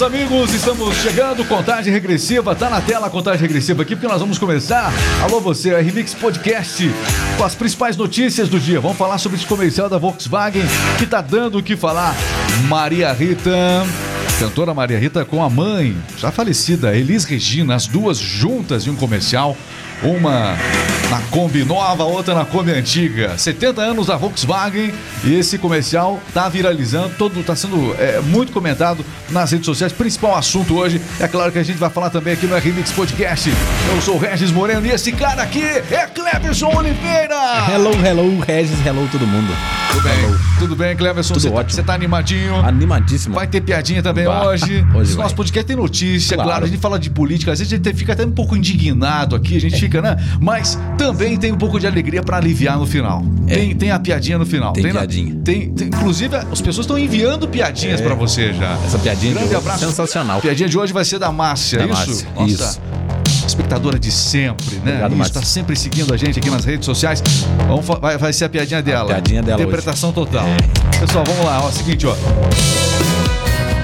meus amigos, estamos chegando, contagem regressiva, tá na tela a contagem regressiva aqui, porque nós vamos começar. Alô você, a Remix Podcast, com as principais notícias do dia. Vamos falar sobre esse comercial da Volkswagen, que tá dando o que falar. Maria Rita, cantora Maria Rita com a mãe, já falecida, Elis Regina, as duas juntas em um comercial. Uma na Kombi nova, outra na Kombi antiga. 70 anos da Volkswagen e esse comercial tá viralizando, todo tá sendo é, muito comentado nas redes sociais. Principal assunto hoje, é claro que a gente vai falar também aqui no Remix Podcast. Eu sou o Regis Moreno e esse cara aqui é Cleverson Oliveira. Hello, hello, Regis, hello todo mundo. Tudo bem, hello. tudo bem, Cleverson? Tudo Você ótimo. Você tá animadinho? Animadíssimo. Vai ter piadinha também Vai. hoje. Hoje vai. nosso podcast tem notícia, Claro. claro. A gente fala de política, às vezes a gente fica até um pouco indignado aqui, a gente fica, né? Mas também tem um pouco de alegria pra aliviar no final. É. Tem, tem a piadinha no final. Tem na- piadinha. tem, tem- inclusive, as pessoas estão enviando piadinhas É. pra você já. Essa piadinha de Grande hoje, abraço. sensacional. A piadinha de hoje vai ser da Márcia, Da é isso? Márcia, Nossa, isso. Espectadora de sempre, né? Obrigado, isso, Márcia. tá sempre seguindo a gente aqui nas redes sociais. Vamos, vai, vai ser a piadinha dela. piadinha dela Interpretação total. Pessoal, vamos lá. Ó, é seguinte, ó.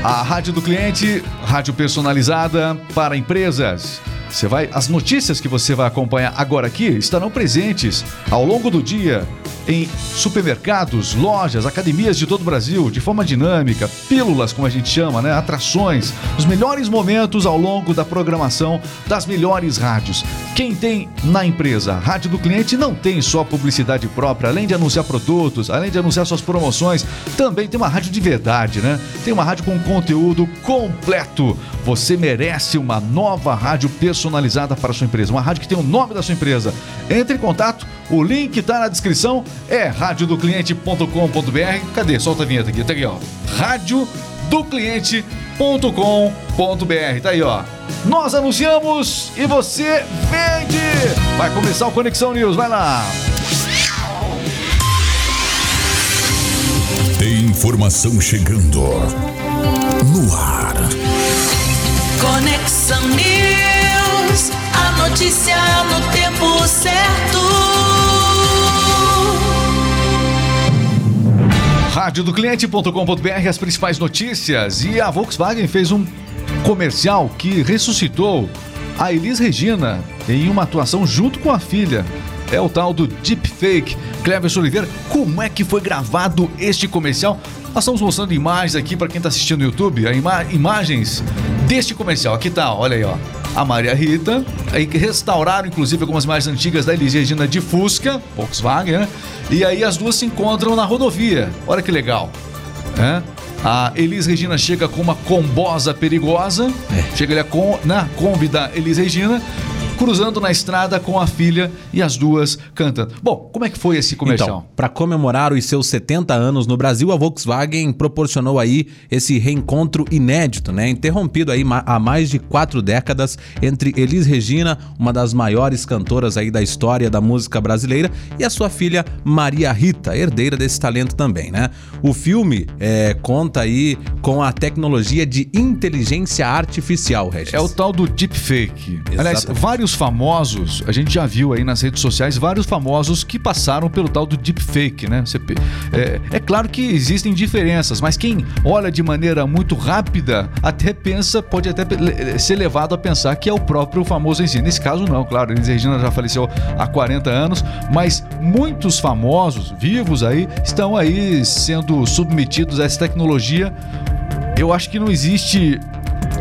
A rádio do cliente, rádio personalizada para empresas. Você vai, as notícias que você vai acompanhar agora aqui estarão presentes ao longo do dia em supermercados, lojas, academias de todo o Brasil, de forma dinâmica, pílulas, como a gente chama, né? Atrações, os melhores momentos ao longo da programação das melhores rádios. Quem tem na empresa a rádio do cliente não tem só publicidade própria, além de anunciar produtos, além de anunciar suas promoções, também tem uma rádio de verdade, né? Tem uma rádio com conteúdo completo. Você merece uma nova rádio personalizada para a sua empresa, uma rádio que tem o nome da sua empresa. Entre em contato, o link está na descrição, é radiodocliente.com.br. Cadê? Solta a vinheta aqui, tá aqui, ó. radiodocliente.com.br. Tá aí, ó. Nós anunciamos e você vende. Vai começar o Conexão News, vai lá. Tem informação chegando no ar. Conexão News, a notícia no tempo certo. radiodocliente.com.br as principais notícias e a Volkswagen fez um comercial que ressuscitou a Elis Regina em uma atuação junto com a filha. É o tal do Deepfake. Cleverson Oliveira, como é que foi gravado este comercial? Nós estamos mostrando imagens aqui para quem está assistindo no YouTube, ima- imagens deste comercial. Aqui tá, olha aí, ó. A Maria Rita, aí que restauraram inclusive algumas imagens antigas da Elis Regina de Fusca, Volkswagen, né? E aí as duas se encontram na rodovia. Olha que legal. né? A Elis Regina chega com uma combosa perigosa, É. chega ali a com, na Kombi da Elis Regina, cruzando na estrada com a filha e as duas cantando. Bom, como é que foi esse comercial? Então, para comemorar os seus 70 anos no Brasil, a Volkswagen proporcionou aí esse reencontro inédito, né? Interrompido aí há mais de quatro décadas entre Elis Regina, uma das maiores cantoras aí da história da música brasileira, e a sua filha Maria Rita, herdeira desse talento também, né? O filme é, conta aí com a tecnologia de inteligência artificial, Regis. É o tal do deepfake. Aliás, Exatamente. Vários famosos, a gente já viu aí nas redes sociais, vários famosos que passaram pelo tal do deepfake, né? É, é claro que existem diferenças, mas quem olha de maneira muito rápida até pensa, pode até ser levado a pensar que é o próprio famoso em si. Nesse caso, não, claro, Elis Regina já faleceu há 40 anos, mas muitos famosos vivos aí estão aí sendo submetidos a essa tecnologia. Eu acho que não existe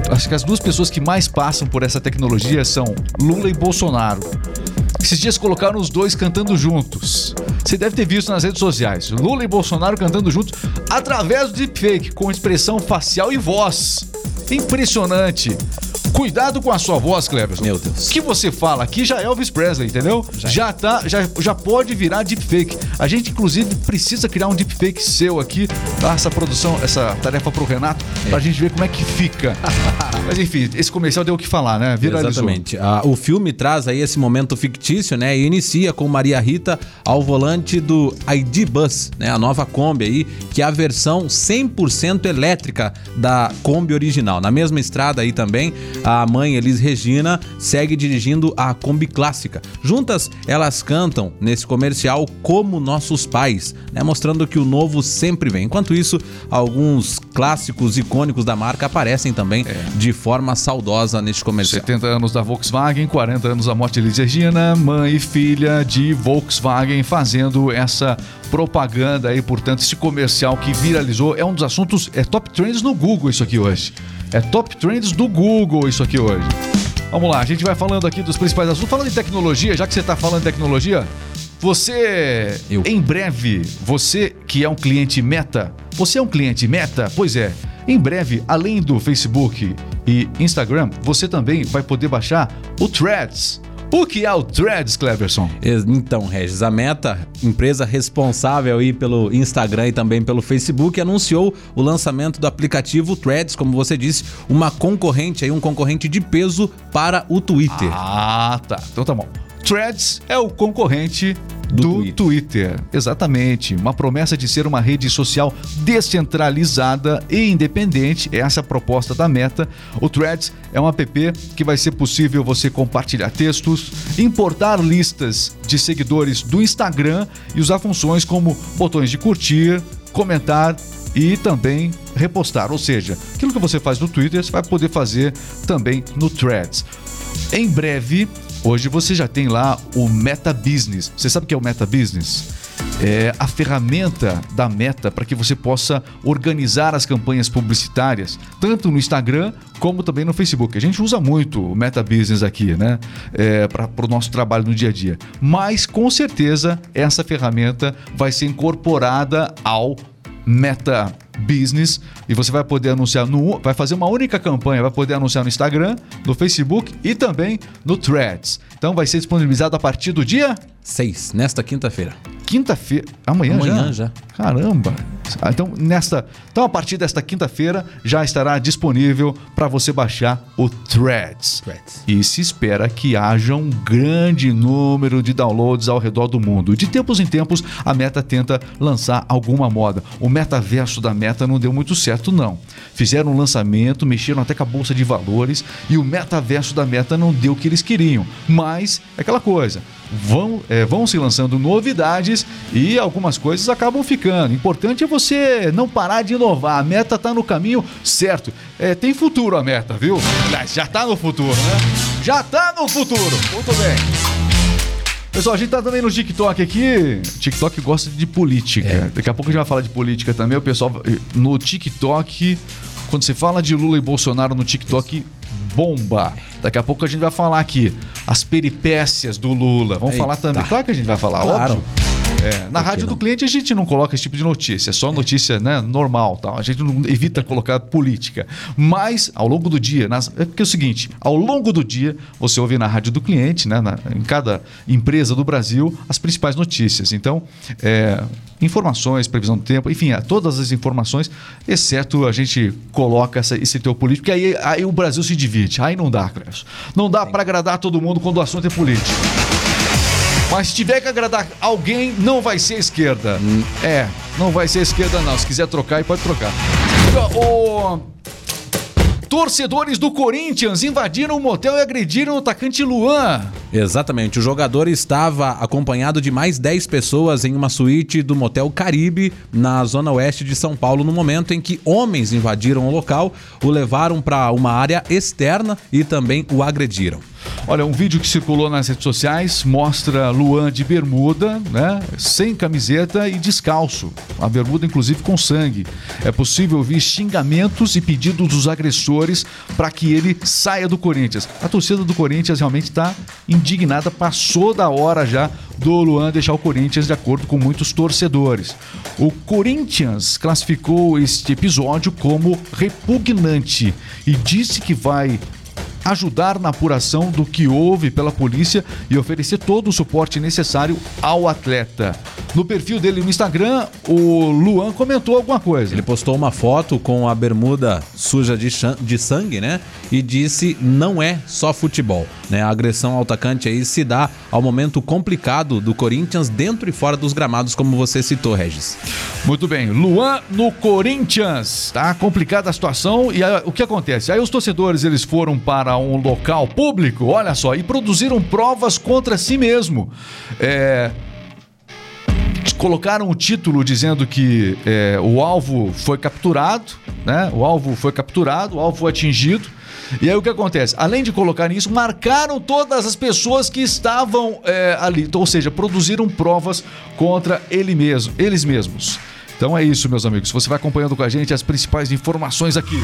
Acho que as duas pessoas que mais passam por essa tecnologia são Lula e Bolsonaro. Esses dias colocaram os dois cantando juntos. Você deve ter visto nas redes sociais. Lula e Bolsonaro cantando juntos através do deepfake, com expressão facial e voz. Impressionante. Cuidado com a sua voz, Cleverson. Meu Deus. O que você fala aqui já é Elvis Presley, entendeu? Já, tá, já, já pode virar deepfake. A gente, inclusive, precisa criar um deepfake seu aqui, dar essa produção, essa tarefa pro Renato, pra gente ver como é que fica. Mas enfim, esse comercial deu o que falar, né? Viralizou. Exatamente. Ah, o filme traz aí esse momento fictício, né? E inicia com Maria Rita ao volante do ID Bus, né? A nova Kombi aí, que é a versão 100% elétrica da Kombi original. Na mesma estrada aí também, a mãe Elis Regina segue dirigindo a Kombi clássica. Juntas, elas cantam nesse comercial como nossos pais, né? Mostrando que o novo sempre vem. Enquanto isso, alguns clássicos icônicos da marca aparecem também de forma saudosa neste comercial. 70 anos da Volkswagen, 40 anos da morte de Elis Regina, mãe e filha de Volkswagen fazendo essa propaganda aí, portanto, esse comercial que viralizou. É um dos assuntos, é top trends no Google isso aqui hoje. É top trends do Google isso aqui hoje. Vamos lá, a gente vai falando aqui dos principais assuntos. Falando em tecnologia, já que você está falando de tecnologia, você, Eu. em breve, você que é um cliente Meta, você é um cliente Meta? Pois é. Em breve, além do Facebook e Instagram, você também vai poder baixar o Threads. O que é o Threads, Cleverson? Então, Regis, a Meta, empresa responsável aí pelo Instagram e também pelo Facebook, anunciou o lançamento do aplicativo Threads, como você disse, uma concorrente aí, um concorrente de peso para o Twitter. Ah, tá. Então tá bom. Threads é o concorrente do, Do Twitter. Twitter. Exatamente. Uma promessa de ser uma rede social descentralizada e independente. Essa é a proposta da Meta. O Threads é um app que vai ser possível você compartilhar textos, importar listas de seguidores do Instagram e usar funções como botões de curtir, comentar e também repostar. Ou seja, aquilo que você faz no Twitter, você vai poder fazer também no Threads. Em breve, hoje você já tem lá o Meta Business. Você sabe o que é o Meta Business? É a ferramenta da Meta para que você possa organizar as campanhas publicitárias, tanto no Instagram como também no Facebook. A gente usa muito o Meta Business aqui, né? É, para o nosso trabalho no dia a dia. Mas com certeza essa ferramenta vai ser incorporada ao Meta Business e você vai poder anunciar no vai fazer uma única campanha, vai poder anunciar no Instagram, no Facebook e também no Threads. Então vai ser disponibilizado a partir do dia 6, nesta quinta-feira. quinta-feira, amanhã, Amanhã já. já. Caramba. Ah, Então nesta, então a partir desta quinta-feira já estará disponível para você baixar o Threads. Threads. E se espera que haja um grande número de downloads ao redor do mundo. De tempos em tempos, a Meta tenta lançar alguma moda. O metaverso da Meta não deu muito certo, não. Fizeram um lançamento, mexeram até com a bolsa de valores e o metaverso da Meta não deu o que eles queriam. Mas é aquela coisa. Vão, é, vão se lançando novidades e algumas coisas acabam ficando. Importante é você não parar de inovar. A meta está no caminho certo. É, tem futuro a meta, viu? Já está no futuro, né? Já está no futuro. Muito bem. Pessoal, a gente tá também no TikTok aqui. TikTok gosta de política. Daqui a pouco a gente vai falar de política também. O pessoal no TikTok, quando você fala de Lula e Bolsonaro no TikTok, bomba. Daqui a pouco a gente vai falar aqui as peripécias do Lula. Vamos Eita. falar também. Claro que a gente vai falar, Claro. óbvio. É, na rádio do cliente a gente não coloca esse tipo de notícia, é só notícia né, normal, tal. a gente não evita colocar política. Mas ao longo do dia, nas- é porque é o seguinte: ao longo do dia você ouve na rádio do cliente, né, na- em cada empresa do Brasil, as principais notícias. Então, é, informações, previsão do tempo, enfim, é, todas as informações, exceto a gente coloca essa- esse teu político, que aí, aí o Brasil se divide. Aí não dá, Clécio. Não dá para agradar todo mundo quando o assunto é político. Mas se tiver que agradar alguém, não vai ser esquerda. É, não vai ser a esquerda, não. Se quiser trocar, pode trocar. O... Torcedores do Corinthians invadiram o motel e agrediram o atacante Luan. Exatamente. O jogador estava acompanhado de mais 10 pessoas em uma suíte do Motel Caribe, na zona oeste de São Paulo, no momento em que homens invadiram o local, o levaram para uma área externa e também o agrediram. Olha, um vídeo que circulou nas redes sociais mostra Luan de bermuda, né? Sem camiseta e descalço. A bermuda, inclusive, com sangue. É possível ouvir xingamentos e pedidos dos agressores para que ele saia do Corinthians. A torcida do Corinthians realmente está indignada, passou da hora já do Luan deixar o Corinthians, de acordo com muitos torcedores. O Corinthians classificou este episódio como repugnante e disse que vai ajudar na apuração do que houve pela polícia e oferecer todo o suporte necessário ao atleta. No perfil dele no Instagram, o Luan comentou alguma coisa. Ele postou uma foto com a bermuda suja de, de sangue, né? E disse: não é só futebol. Né? A agressão ao atacante aí se dá ao momento complicado do Corinthians dentro e fora dos gramados, como você citou, Regis. Muito bem, Luan no Corinthians. Tá complicada a situação e aí, o que acontece? Aí os torcedores eles foram para um local público, olha só, e produziram provas contra si mesmo. É, colocaram o título dizendo que é, o alvo foi capturado, né? O alvo foi capturado, o alvo foi atingido. E aí o que acontece? Além de colocar isso, marcaram todas as pessoas que estavam é, ali, então, ou seja, produziram provas contra ele mesmo, eles mesmos. Então é isso, meus amigos. Você vai acompanhando com a gente as principais informações aqui.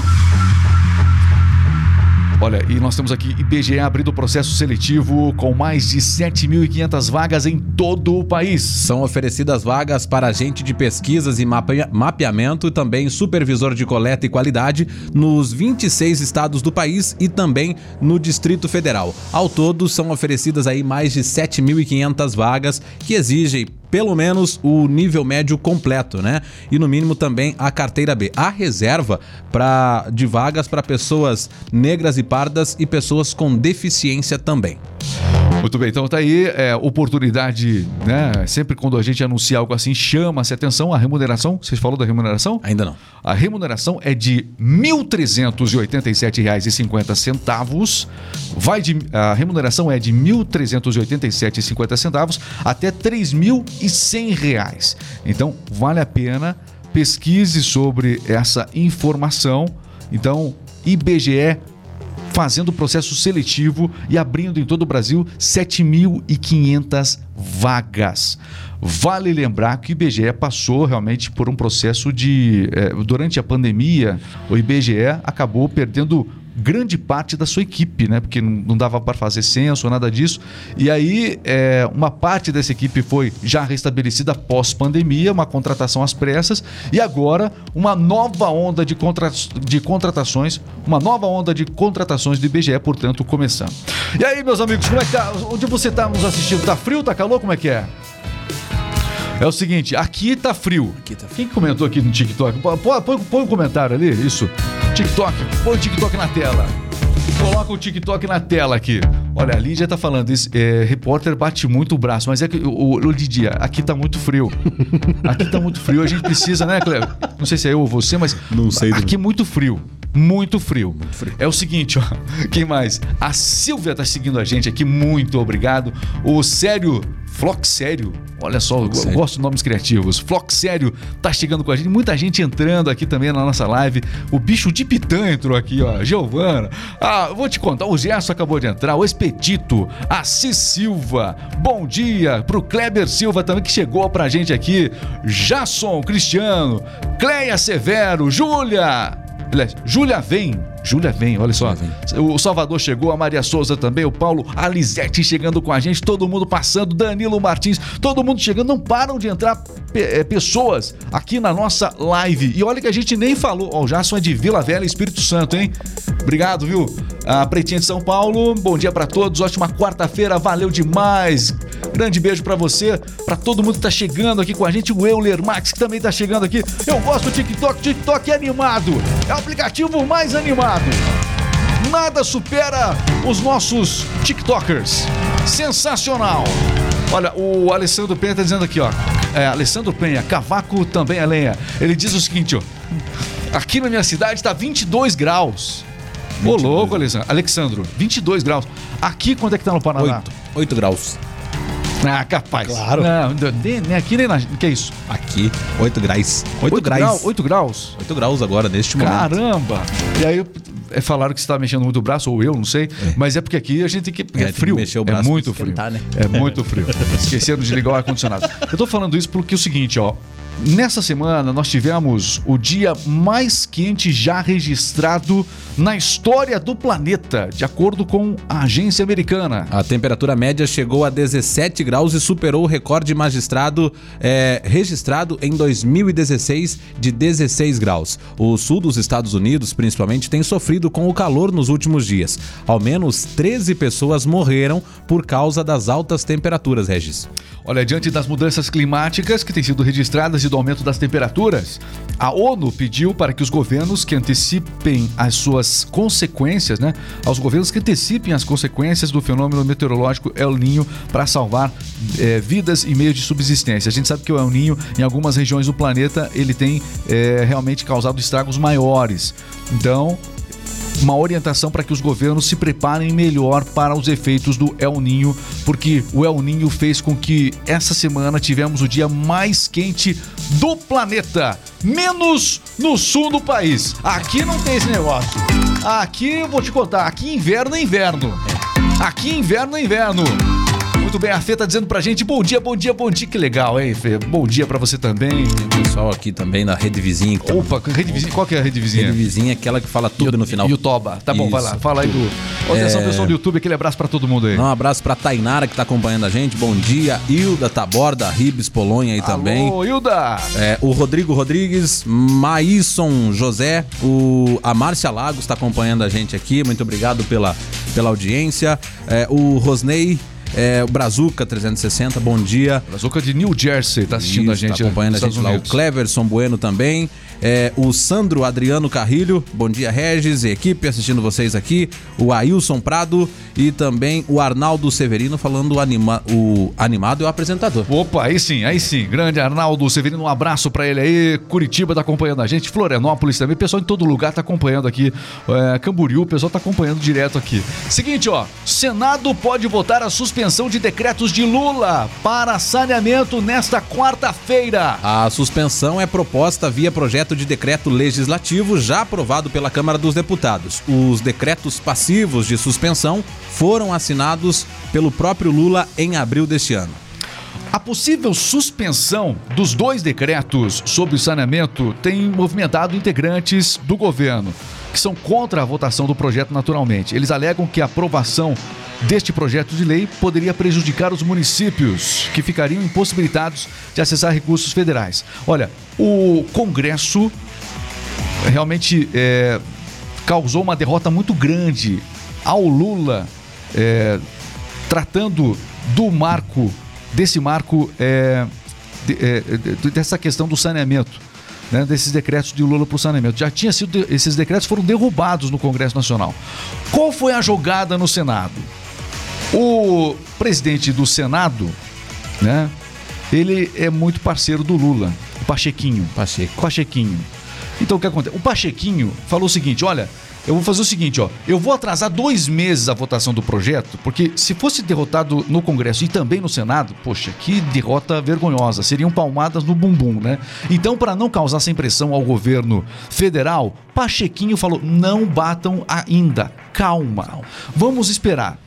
Olha, e nós temos aqui IBGE abrindo processo seletivo com mais de 7.500 vagas em todo o país. São oferecidas vagas para agente de pesquisas e mapea- mapeamento e também supervisor de coleta e qualidade nos 26 estados do país e também no Distrito Federal. Ao todo, são oferecidas aí mais de 7.500 vagas que exigem pelo menos o nível médio completo, né? E no mínimo também a carteira B. Há reserva pra, de vagas para pessoas negras e pardas e pessoas com deficiência também. Muito bem, então tá aí, é, oportunidade, né? Sempre quando a gente anuncia algo assim, chama-se atenção a remuneração. Vocês falou da remuneração? Ainda não. A remuneração é de R$ 1.387,50. Vai de a remuneração é de R$ 1.387,50 até 3.100 reais. Então, vale a pena pesquise sobre essa informação. Então, IBGE fazendo o processo seletivo e abrindo em todo o Brasil 7.500 vagas. Vale lembrar que o IBGE passou realmente por um processo de. eh, durante a pandemia, o IBGE acabou perdendo grande parte da sua equipe, né? Porque não, dava para fazer censo, nada disso. E aí, eh, uma parte dessa equipe foi já restabelecida pós-pandemia, uma contratação às pressas, e agora uma nova onda de, contra- de contratações, uma nova onda de contratações do IBGE, portanto, começando. E aí, meus amigos, como é que tá? Onde você tá nos assistindo? Tá frio, tá calor? Como é que é? É o seguinte, aqui tá frio. Quem comentou aqui no TikTok? Pô, Põe, põe um comentário ali, isso. TikTok, põe o TikTok na tela. Coloca o TikTok na tela aqui. Olha, a Lídia tá falando, esse é, repórter bate muito o braço, mas é que, o, o Lidia, aqui tá muito frio. Aqui tá muito frio, a gente precisa, né, Cleber? Não sei se é eu ou você, mas Não sei aqui é muito frio. Muito frio. É o seguinte, ó. Quem mais? A Silvia tá seguindo a gente aqui, muito obrigado. O Sério, Flox Sério, olha só, eu Sério. gosto de nomes criativos. Flox Sério tá chegando com a gente, muita gente entrando aqui também na nossa live. O bicho de Pitã entrou aqui, ó. Giovana. Ah, vou te contar, o Gerson acabou de entrar, o Expedito, a Cis Silva. Bom dia pro Kleber Silva também que chegou pra gente aqui. Jasson Cristiano, Cleia Severo, Júlia. Aliás, Júlia vem. Júlia vem, olha só. O Salvador chegou, a Maria Souza também, o Paulo Alizete chegando com a gente, todo mundo passando, Danilo Martins, todo mundo chegando. Não param de entrar eh, pessoas aqui na nossa live. E olha que a gente nem falou. Ó, o Jasson é de Vila Velha, Espírito Santo, hein? Obrigado, viu? A Pretinha de São Paulo, bom dia pra todos, ótima quarta-feira, valeu demais. Grande beijo pra você, pra todo mundo que tá chegando aqui com a gente, o Euler Max que também tá chegando aqui. Eu gosto do TikTok, TikTok é animado, é o aplicativo mais animado. Nada supera os nossos TikTokers. Sensacional. Olha, o Alessandro Penha tá dizendo aqui, ó. É, Alessandro Penha, cavaco também é lenha. Ele diz o seguinte, ó. Aqui na minha cidade tá 22 graus. Ô, louco, Alessandro. Alexandro, 22 graus. Aqui, quanto é que tá no Paraná? 8, 8 graus. Ah, capaz. Claro. Não, nem, aqui nem na. Que é isso? Aqui, 8 graus. 8, Oito graus. grau- 8 graus? 8 graus agora, neste momento. Caramba! E aí é, falaram que você está mexendo muito o braço, ou eu, não sei. Mas é porque aqui a gente tem que. É, tem que frio. mexer o é braço muito pra frio. né? É muito frio. Esqueceram de ligar o ar-condicionado. Eu tô falando isso porque é o seguinte, ó. Nessa semana nós tivemos o dia mais quente já registrado na história do planeta, de acordo com a agência americana. A temperatura média chegou a 17 graus e superou o recorde magistrado é, registrado em 2016 de 16 graus. O sul dos Estados Unidos, principalmente, tem sofrido com o calor nos últimos dias. Ao menos 13 pessoas morreram por causa das altas temperaturas, Regis. Olha, diante das mudanças climáticas que têm sido registradas e do aumento das temperaturas, a ONU pediu para que os governos que antecipem as suas consequências, né? Aos governos que antecipem as consequências do fenômeno meteorológico El Ninho para salvar eh, vidas e meios de subsistência. A gente sabe que o El Ninho, em algumas regiões do planeta, ele tem eh, realmente causado estragos maiores. Então, uma orientação para que os governos se preparem melhor para os efeitos do El Ninho, porque o El Ninho fez com que essa semana tivemos o dia mais quente do planeta, menos no sul do país. Aqui não tem esse negócio. Aqui eu vou te contar, aqui inverno é inverno. Aqui inverno é inverno. Muito bem, a Fê tá dizendo pra gente bom dia, bom dia, bom dia. Que legal, hein, Fê? Bom dia pra você também. Tem pessoal aqui também na rede vizinha. Que tá... Opa, rede vizinha, qual que é a rede vizinha? Rede vizinha é aquela que fala tudo no final. E o Toba. Tá bom, vai lá. Isso. Fala aí do. Atenção, É. pessoal do YouTube, aquele abraço pra todo mundo aí. Um abraço pra Tainara que tá acompanhando a gente. Bom dia. Hilda Taborda, Ribes Polonha aí também. Ô, Hilda! É, o Rodrigo Rodrigues, Maíson José, o, a Márcia Lagos está acompanhando a gente aqui. Muito obrigado pela, pela audiência. É, o Rosnei, é, o Brazuca 360, bom dia. Brazuca de New Jersey tá assistindo a Isso, gente. Tá acompanhando a gente Estados lá. O Unidos. Cleverson Bueno também. É, o Sandro Adriano Carrilho, bom dia Regis e equipe assistindo vocês aqui. O Ailson Prado e também o Arnaldo Severino falando o, anima, o animado e o apresentador. Opa, aí sim, aí sim. Grande Arnaldo Severino, um abraço pra ele aí. Curitiba tá acompanhando a gente. Florianópolis também. Pessoal em todo lugar tá acompanhando aqui. É, Camboriú, o pessoal tá acompanhando direto aqui. Seguinte, ó. Senado pode votar a suspensão de decretos de Lula para saneamento nesta quarta-feira. A suspensão é proposta via projeto de decreto legislativo já aprovado pela Câmara dos Deputados. Os decretos passivos de suspensão foram assinados pelo próprio Lula em abril deste ano. A possível suspensão dos dois decretos sobre o saneamento tem movimentado integrantes do governo, que são contra a votação do projeto naturalmente. Eles alegam que a aprovação deste projeto de lei poderia prejudicar os municípios, que ficariam impossibilitados de acessar recursos federais. Olha, o Congresso realmente é, causou uma derrota muito grande ao Lula, é, tratando do marco, desse marco, é, de- é, de- dessa questão do saneamento. né, desses decretos de Lula para o saneamento. Já tinha sido. Esses decretos foram derrubados no Congresso Nacional. Qual foi a jogada no Senado? O presidente do Senado, né? Ele é muito parceiro do Lula, o Pachequinho. Pacheco. Pachequinho. Então o que acontece? O Pachequinho falou o seguinte: olha, eu vou fazer o seguinte, ó, eu vou atrasar dois meses a votação do projeto, porque se fosse derrotado no Congresso e também no Senado, poxa, que derrota vergonhosa, seriam palmadas no bumbum, né? Então, para não causar essa impressão ao governo federal, Pachequinho falou: não batam ainda, calma, vamos esperar.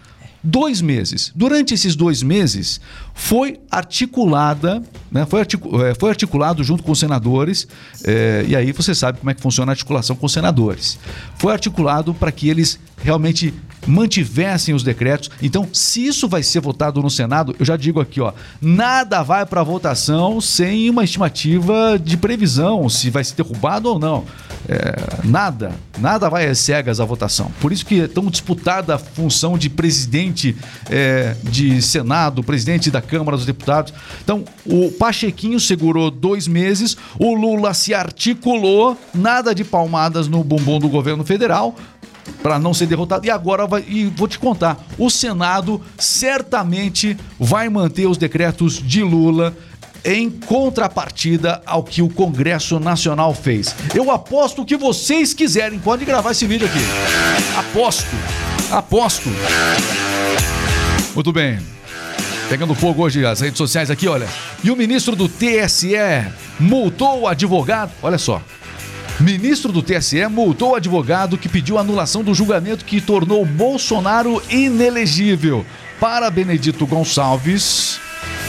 Dois meses. Durante esses dois meses, foi articulada, né, foi, articu- eh, foi articulado junto com os senadores, eh, e aí você sabe como é que funciona a articulação com os senadores. Foi articulado para que eles realmente mantivessem os decretos. Então, se isso vai ser votado no Senado, eu já digo aqui, ó, nada vai para votação sem uma estimativa de previsão, se vai ser derrubado ou não. É, nada, nada vai às cegas à votação. Por isso que é tão disputada a função de presidente é, de Senado, presidente da Câmara dos Deputados. Então, o Pachequinho segurou dois meses, o Lula se articulou, nada de palmadas no bumbum do governo federal para não ser derrotado. E agora vai, e vou te contar, o Senado certamente vai manter os decretos de Lula em contrapartida ao que o Congresso Nacional fez. Eu aposto o que vocês quiserem. Pode gravar esse vídeo aqui. Aposto. Aposto. Muito bem. Pegando fogo hoje as redes sociais aqui, olha. E o ministro do TSE multou o advogado. Olha só. Ministro do TSE multou o advogado que pediu anulação do julgamento que tornou Bolsonaro inelegível. Para Benedito Gonçalves,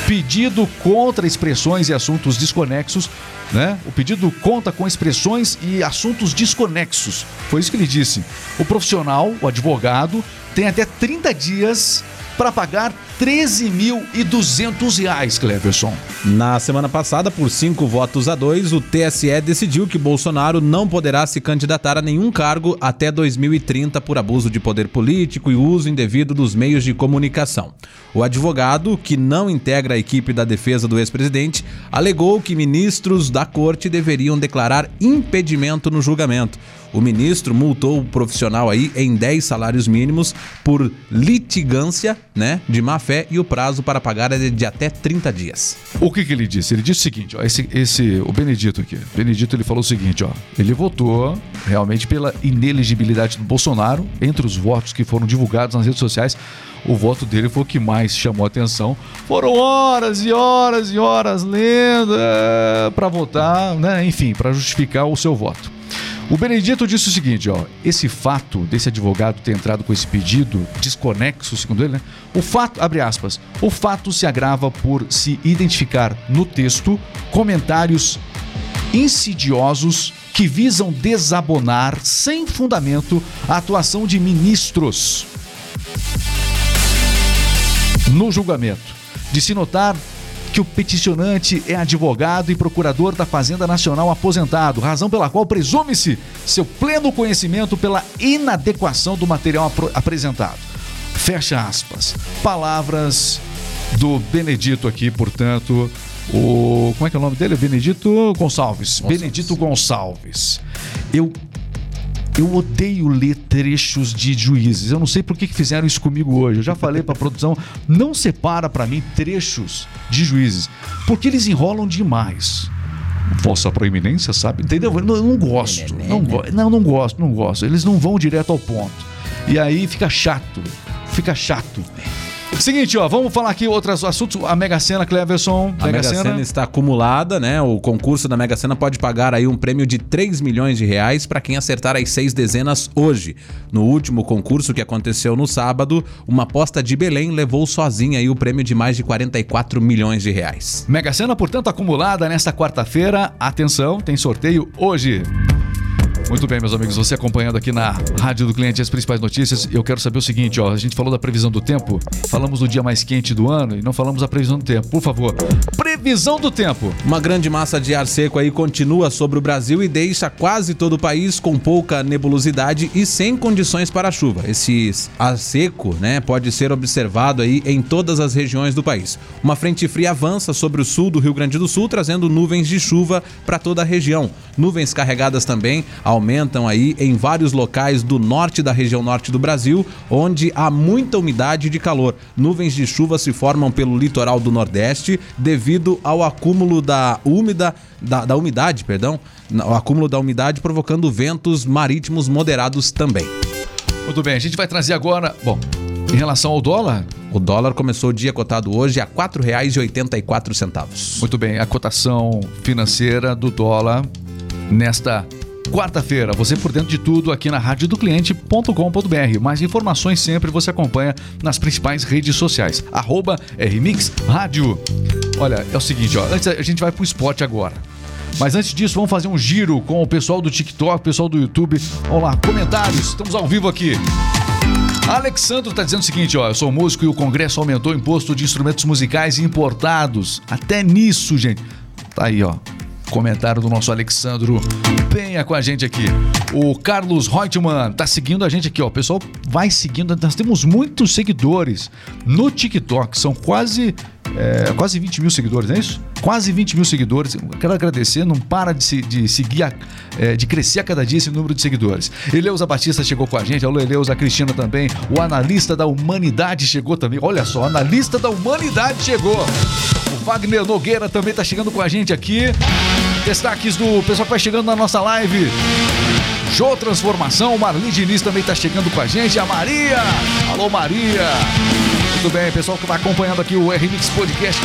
pedido contra expressões e assuntos desconexos, né? O pedido conta com expressões e assuntos desconexos. Foi isso que ele disse. O profissional, o advogado, tem até 30 dias para pagar 13.200 reais, Cleverson. Na semana passada, por cinco votos a dois, o TSE decidiu que Bolsonaro não poderá se candidatar a nenhum cargo até 2030 por abuso de poder político e uso indevido dos meios de comunicação. O advogado, que não integra a equipe da defesa do ex-presidente, alegou que ministros da corte deveriam declarar impedimento no julgamento. O ministro multou o profissional aí em 10 salários mínimos por litigância né, de má fé e o prazo para pagar é de até 30 dias. O que, que ele disse? Ele disse o seguinte, ó, esse, esse, o Benedito aqui. Benedito ele falou o seguinte, ó, ele votou realmente pela inelegibilidade do Bolsonaro entre os votos que foram divulgados nas redes sociais. O voto dele foi o que mais chamou a atenção. Foram horas e horas e horas lendo é, para votar, né? Enfim, para justificar o seu voto. O Benedito disse o seguinte, ó, esse fato desse advogado ter entrado com esse pedido desconexo, segundo ele, né? O fato, abre aspas, o fato se agrava por se identificar no texto comentários insidiosos que visam desabonar sem fundamento a atuação de ministros no julgamento. De se notar que o peticionante é advogado e procurador da Fazenda Nacional aposentado, razão pela qual presume-se seu pleno conhecimento pela inadequação do material apresentado. Fecha aspas. Palavras do Benedito aqui, portanto, o como é que é o nome dele? Benedito Gonçalves. Benedito Gonçalves. Eu eu odeio ler trechos de juízes. Eu não sei por que fizeram isso comigo hoje. Eu já falei pra produção, não separa pra mim trechos de juízes, porque eles enrolam demais. Vossa proeminência, sabe? Entendeu? Eu não, eu não gosto. Não, go não, não gosto, não gosto. Eles não vão direto ao ponto. E aí fica chato. Fica chato. Seguinte, ó, vamos falar aqui outros assuntos. A Mega Sena, Cleverson. A Mega Sena está acumulada, né? O concurso da Mega Sena pode pagar aí um prêmio de 3 milhões de reais para quem acertar as seis dezenas hoje. No último concurso que aconteceu no sábado, uma aposta de Belém levou sozinha aí o prêmio de mais de 44 milhões de reais. Mega Sena, portanto, acumulada nesta quarta-feira. Atenção, tem sorteio hoje. Muito bem, meus amigos, você acompanhando aqui na Rádio do Cliente as principais notícias. Eu quero saber o seguinte, ó, a gente falou da previsão do tempo, falamos do dia mais quente do ano e não falamos da previsão do tempo. Por favor, previsão do tempo. Uma grande massa de ar seco aí continua sobre o Brasil e deixa quase todo o país com pouca nebulosidade e sem condições para chuva. Esse ar seco, né, pode ser observado aí em todas as regiões do país. Uma frente fria avança sobre o sul do Rio Grande do Sul, trazendo nuvens de chuva para toda a região. Nuvens carregadas também aumentam aí em vários locais do norte da região norte do Brasil, onde há muita umidade de calor. Nuvens de chuva se formam pelo litoral do Nordeste devido ao acúmulo da úmida da, da umidade, perdão, o acúmulo da umidade provocando ventos marítimos moderados também. Muito bem, a gente vai trazer agora, bom, em relação ao dólar, O dólar começou o dia cotado hoje a R$ 4,84. Muito bem, a cotação financeira do dólar nesta quarta-feira. Você por dentro de tudo aqui na radiodocliente.com.br. Mais informações sempre você acompanha nas principais redes sociais. Arroba RMix Rádio. Olha, é o seguinte, ó, antes a gente vai pro esporte agora. Mas antes disso, vamos fazer um giro com o pessoal do TikTok, pessoal do YouTube. Vamos lá, comentários, estamos ao vivo aqui. Alexandro tá dizendo o seguinte, ó, eu sou músico e o Congresso aumentou o imposto de instrumentos musicais importados. Até nisso, gente. Tá aí, ó. Comentário do nosso Alexandro. Venha com a gente aqui. O Carlos Reutemann tá seguindo a gente aqui, ó. O pessoal vai seguindo. Nós temos muitos seguidores no TikTok. São quase, é, quase 20 mil seguidores, não é isso? Quase 20 mil seguidores. Quero agradecer. Não para de, se, de seguir, a- é, de crescer a cada dia esse número de seguidores. Eleusa Batista chegou com a gente. Alô, Eleusa. A Cristina também. O analista da humanidade chegou também. Olha só, analista da humanidade chegou. O Wagner Nogueira também tá chegando com a gente aqui. Destaques do pessoal que vai chegando na nossa live. Jô Transformação, o Diniz também tá chegando com a gente. A Maria! Alô, Maria! Muito bem, pessoal que vai acompanhando aqui o RMix Podcast.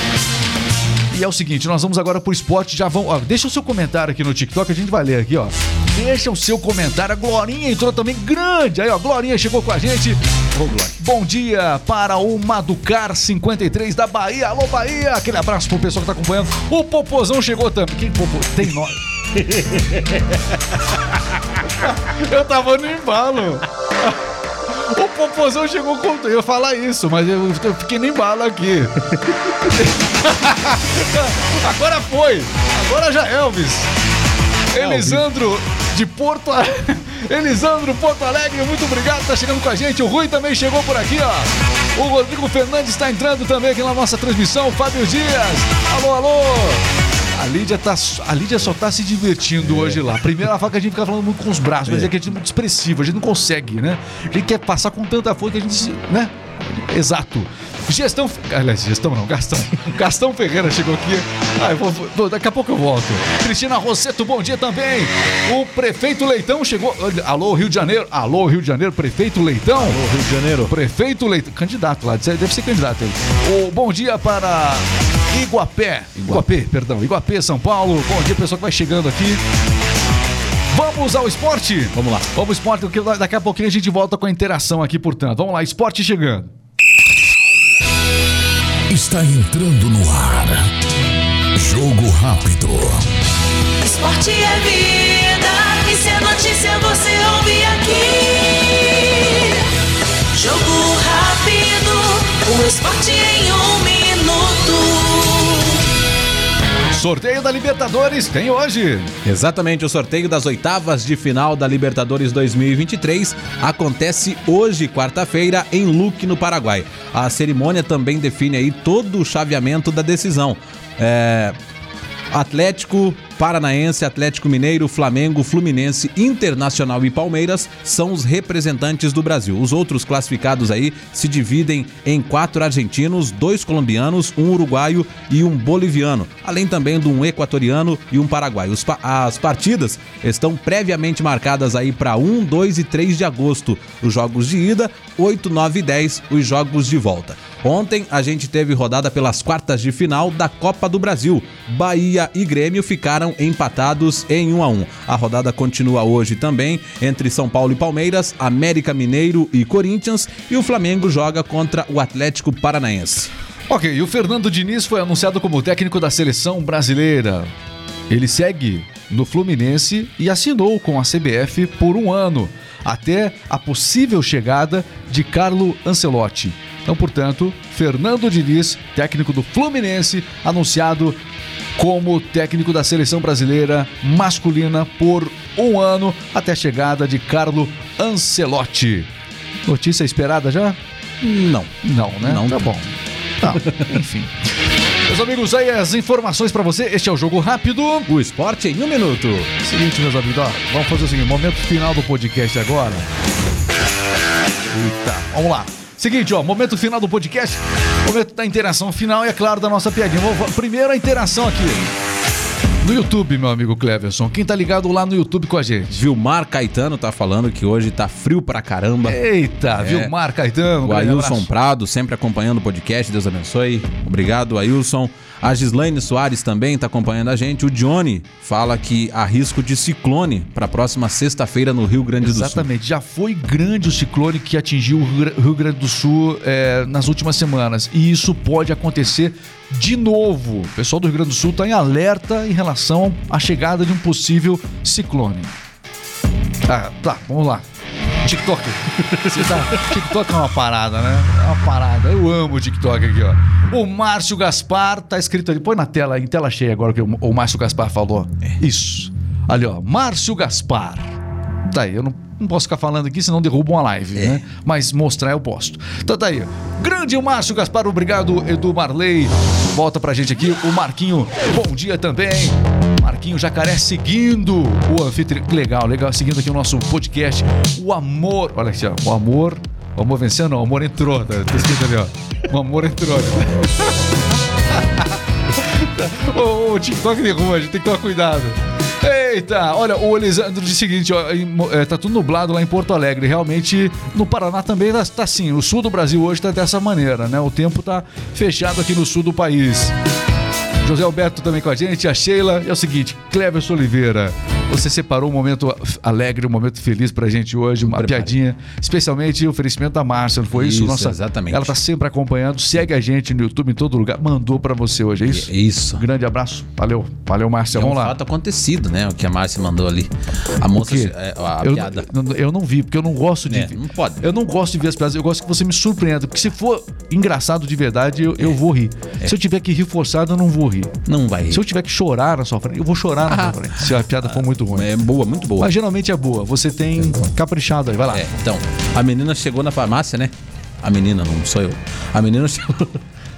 E é o seguinte, nós vamos agora pro esporte. Já vão. Ó, deixa o seu comentário aqui no TikTok, a gente vai ler aqui, ó. Deixa o seu comentário. A Glorinha entrou também grande. Aí, ó, Glorinha chegou com a gente. Ô, Glória. Bom dia para o Maducar 53 da Bahia. Alô, Bahia! Aquele abraço pro pessoal que tá acompanhando. O Popozão chegou também. Quem Popô? Tem nós. Eu tava no embalo. O Popozão chegou com. Eu ia falar isso, mas eu, eu fiquei no embalo aqui. Agora foi. Agora já Elvis. Elisandro de Porto Alegre. Elisandro Porto Alegre, muito obrigado, tá chegando com a gente. O Rui também chegou por aqui, ó. O Rodrigo Fernandes está entrando também aqui na nossa transmissão. Fábio Dias. Alô, alô. A Lídia, tá, a Lídia só tá se divertindo hoje lá. Fala que a gente fica falando muito com os braços, mas é que a gente é muito expressivo, a gente não consegue, né? A gente quer passar com tanta força que a gente, se- né? Exato. Gestão. Aliás, gestão não, Gastão. Gastão Ferreira chegou aqui. Ah, eu vou, vou- daqui a pouco eu volto. Cristina Rosseto, bom dia também. O prefeito Leitão chegou. Alô, Rio de Janeiro. Alô, Rio de Janeiro, prefeito Leitão. Alô, Rio de Janeiro. Prefeito Leitão. Candidato lá, deve ser candidato aí. O bom dia para Iguapé. Iguapé, perdão. Iguapé, São Paulo. Bom dia, pessoal que vai chegando aqui. Vamos ao esporte? Vamos lá. Vamos ao esporte, porque daqui a pouquinho a gente volta com a interação aqui, portanto. Vamos lá, esporte chegando. Está entrando no ar. Jogo rápido. Esporte é vida, e se é notícia você ouve aqui. Jogo rápido, o esporte em um minuto. Sorteio da Libertadores tem hoje. Exatamente, o sorteio das oitavas de final da Libertadores 2023 acontece hoje, quarta-feira, em Luque, no Paraguai. A cerimônia também define aí todo o chaveamento da decisão. É, Atlético Paranaense, Atlético Mineiro, Flamengo, Fluminense, Internacional e Palmeiras são os representantes do Brasil. Os outros classificados aí se dividem em quatro argentinos, dois colombianos, um uruguaio e um boliviano, além também de um equatoriano e um paraguaio. As partidas estão previamente marcadas aí para 1, 2 e 3 de agosto. Os jogos de ida, 8, 9 e 10 os jogos de volta. Ontem a gente teve rodada pelas quartas de final da Copa do Brasil. Bahia e Grêmio ficaram empatados em 1 a 1. A rodada continua hoje também entre São Paulo e Palmeiras, América Mineiro e Corinthians e o Flamengo joga contra o Atlético Paranaense. Ok, e o Fernando Diniz foi anunciado como técnico da seleção brasileira. Ele segue no Fluminense e assinou com a CBF por um ano, até a possível chegada de Carlo Ancelotti. Então, portanto, Fernando Diniz, técnico do Fluminense, anunciado como técnico da seleção brasileira masculina por um ano, até a chegada de Carlo Ancelotti. Notícia esperada já? Não. Não, né? Não. Tá bom. Tá, enfim. Meus amigos, aí as informações pra você. Este é o Jogo Rápido. O esporte em um minuto. Seguinte, meus amigos, ó, vamos fazer o seguinte: momento final do podcast agora. Eita, vamos lá. Seguinte, ó, momento final do podcast, momento da interação final e, é claro, da nossa piadinha. Vou- primeiro a interação aqui. No YouTube, meu amigo Cleverson. Quem tá ligado lá no YouTube com a gente? Vilmar Caetano tá falando que hoje tá frio pra caramba. Eita, Vilmar Caetano. O Ailson abraço. Prado, sempre acompanhando o podcast, Deus abençoe. Obrigado, Ailson. A Gislaine Soares também está acompanhando a gente. O Johnny fala que há risco de ciclone para a próxima sexta-feira no Rio Grande do Sul. Exatamente, já foi grande o ciclone que atingiu o Rio Grande do Sul é, nas últimas semanas. E isso pode acontecer de novo. O pessoal do Rio Grande do Sul está em alerta em relação à chegada de um possível ciclone. Ah, tá, vamos lá. TikTok. Você tá- TikTok é uma parada, né? É uma parada. Eu amo o TikTok aqui, ó. O Márcio Gaspar tá escrito ali. Põe na tela, em tela cheia agora que o Márcio Gaspar falou. Isso. Ali, ó. Márcio Gaspar. Tá aí, eu não, não posso ficar falando aqui, senão derrubam a live, né? Mas mostrar eu posto. Então tá aí. Grande Márcio Gaspar, obrigado, Edu Marley. Volta pra gente aqui. O Marquinho, bom dia também. Marquinho Jacaré seguindo o anfitrião. Legal, legal. Seguindo aqui o nosso podcast. O amor. Olha aqui, ó. O amor. O amor venceu, não. O amor entrou. Tá, tá escrito ali, ó. O amor entrou. o, o TikTok derruba, a gente tem que tomar cuidado. Eita, olha, o Elisandro diz o seguinte, ó, em é, tá tudo nublado lá em Porto Alegre. Realmente, no Paraná também tá, tá assim. O sul do Brasil hoje tá dessa maneira, né? O tempo tá fechado aqui no sul do país. José Alberto também com a gente, a Sheila. É o seguinte, Cleverson Oliveira, você separou um momento alegre, um momento feliz pra gente hoje, uma Prepare. piadinha, especialmente o oferecimento da Márcia, não foi isso? Isso, exatamente. Ela tá sempre acompanhando, segue a gente no YouTube em todo lugar, mandou pra você hoje, é isso? É isso. Um grande abraço, valeu, valeu Márcia, É um vamos lá. fato acontecido, né? O que a Márcia mandou ali. A moça. quê? é, a eu, piada. não- eu não vi, porque eu não gosto de. É, não pode. Eu não gosto de ver as piadas, eu gosto que você me surpreenda. Porque se for engraçado de verdade, eu, eu vou rir. Se eu tiver que rir forçado, eu não vou rir. Não vai rir. Se eu tiver que chorar na sua frente, eu vou chorar na sua frente. Se a piada for muito ruim. É boa, muito boa. Mas geralmente é boa. Você tem caprichado aí, vai lá. É, então, a menina chegou na farmácia, né? A menina, não sou eu. A menina chegou.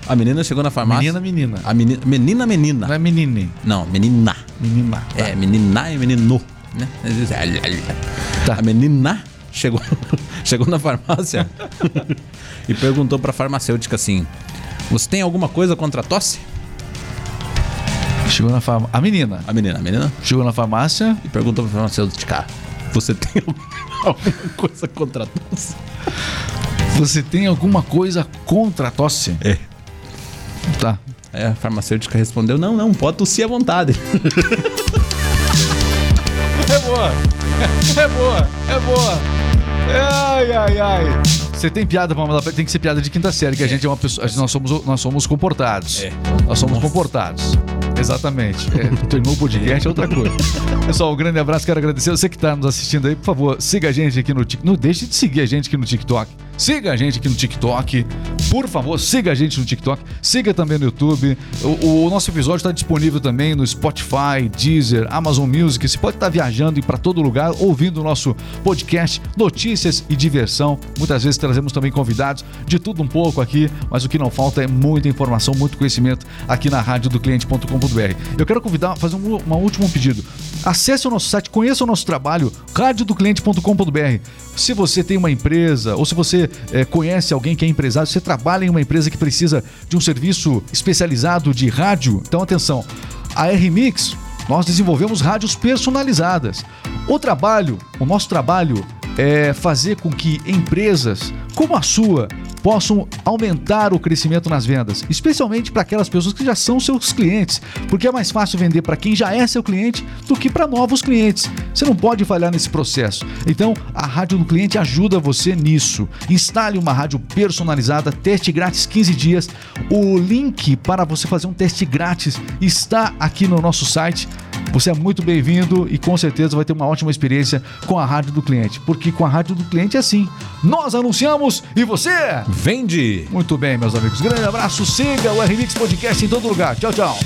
A menina chegou na farmácia. Menina, menina. A menina, menina, menina. Não é menine. Não, menina. Menina. É, menina e menino. Né? Tá. A menina chegou, chegou na farmácia e perguntou pra farmacêutica assim: Você tem alguma coisa contra a tosse? Chegou na farmácia. A menina. A menina, a menina Chegou na farmácia. e perguntou pra farmacêutica: Você tem alguma coisa contra a tosse? Você tem alguma coisa contra a tosse? É. Tá. Aí a farmacêutica respondeu: Não, não, pode tossir à vontade. É boa. É boa. É boa. Ai, ai, ai. Você tem piada pra mandar Tem que ser piada de quinta série, que a gente é uma pessoa. Nós somos, nós somos comportados. É. Nós somos comportados. Exatamente. É, terminou o podcast é outra coisa. Pessoal, um grande abraço, quero agradecer. Você que está nos assistindo aí, por favor, siga a gente aqui no TikTok. Não deixe de seguir a gente aqui no TikTok. Siga a gente aqui no TikTok. Por favor, siga a gente no TikTok. Siga também no YouTube. O, o nosso episódio está disponível também no Spotify, Deezer, Amazon Music. Você pode estar viajando e para todo lugar ouvindo o nosso podcast, notícias e diversão. Muitas vezes trazemos também convidados de tudo um pouco aqui, mas o que não falta é muita informação, muito conhecimento aqui na rádio do cliente.com.br. Eu quero convidar, fazer um, um último pedido. Acesse o nosso site, conheça o nosso trabalho, radiodocliente.com.br. Se você tem uma empresa ou se você eh, conhece alguém que é empresário, você trabalha em uma empresa que precisa de um serviço especializado de rádio, então atenção. A R-Mix, nós desenvolvemos rádios personalizadas. O trabalho, o nosso trabalho é fazer com que empresas como a sua possam aumentar o crescimento nas vendas, especialmente para aquelas pessoas que já são seus clientes, porque é mais fácil vender para quem já é seu cliente do que para novos clientes. Você não pode falhar nesse processo. Então, a Rádio do Cliente ajuda você nisso. Instale uma rádio personalizada, teste grátis 15 dias. O link para você fazer um teste grátis está aqui no nosso site. Você é muito bem-vindo e com certeza vai ter uma ótima experiência com a Rádio do Cliente, porque com a Rádio do Cliente é assim. Nós anunciamos e você Vende! muito bem, meus amigos. Grande abraço, siga o RMix Podcast em todo lugar. Tchau, tchau.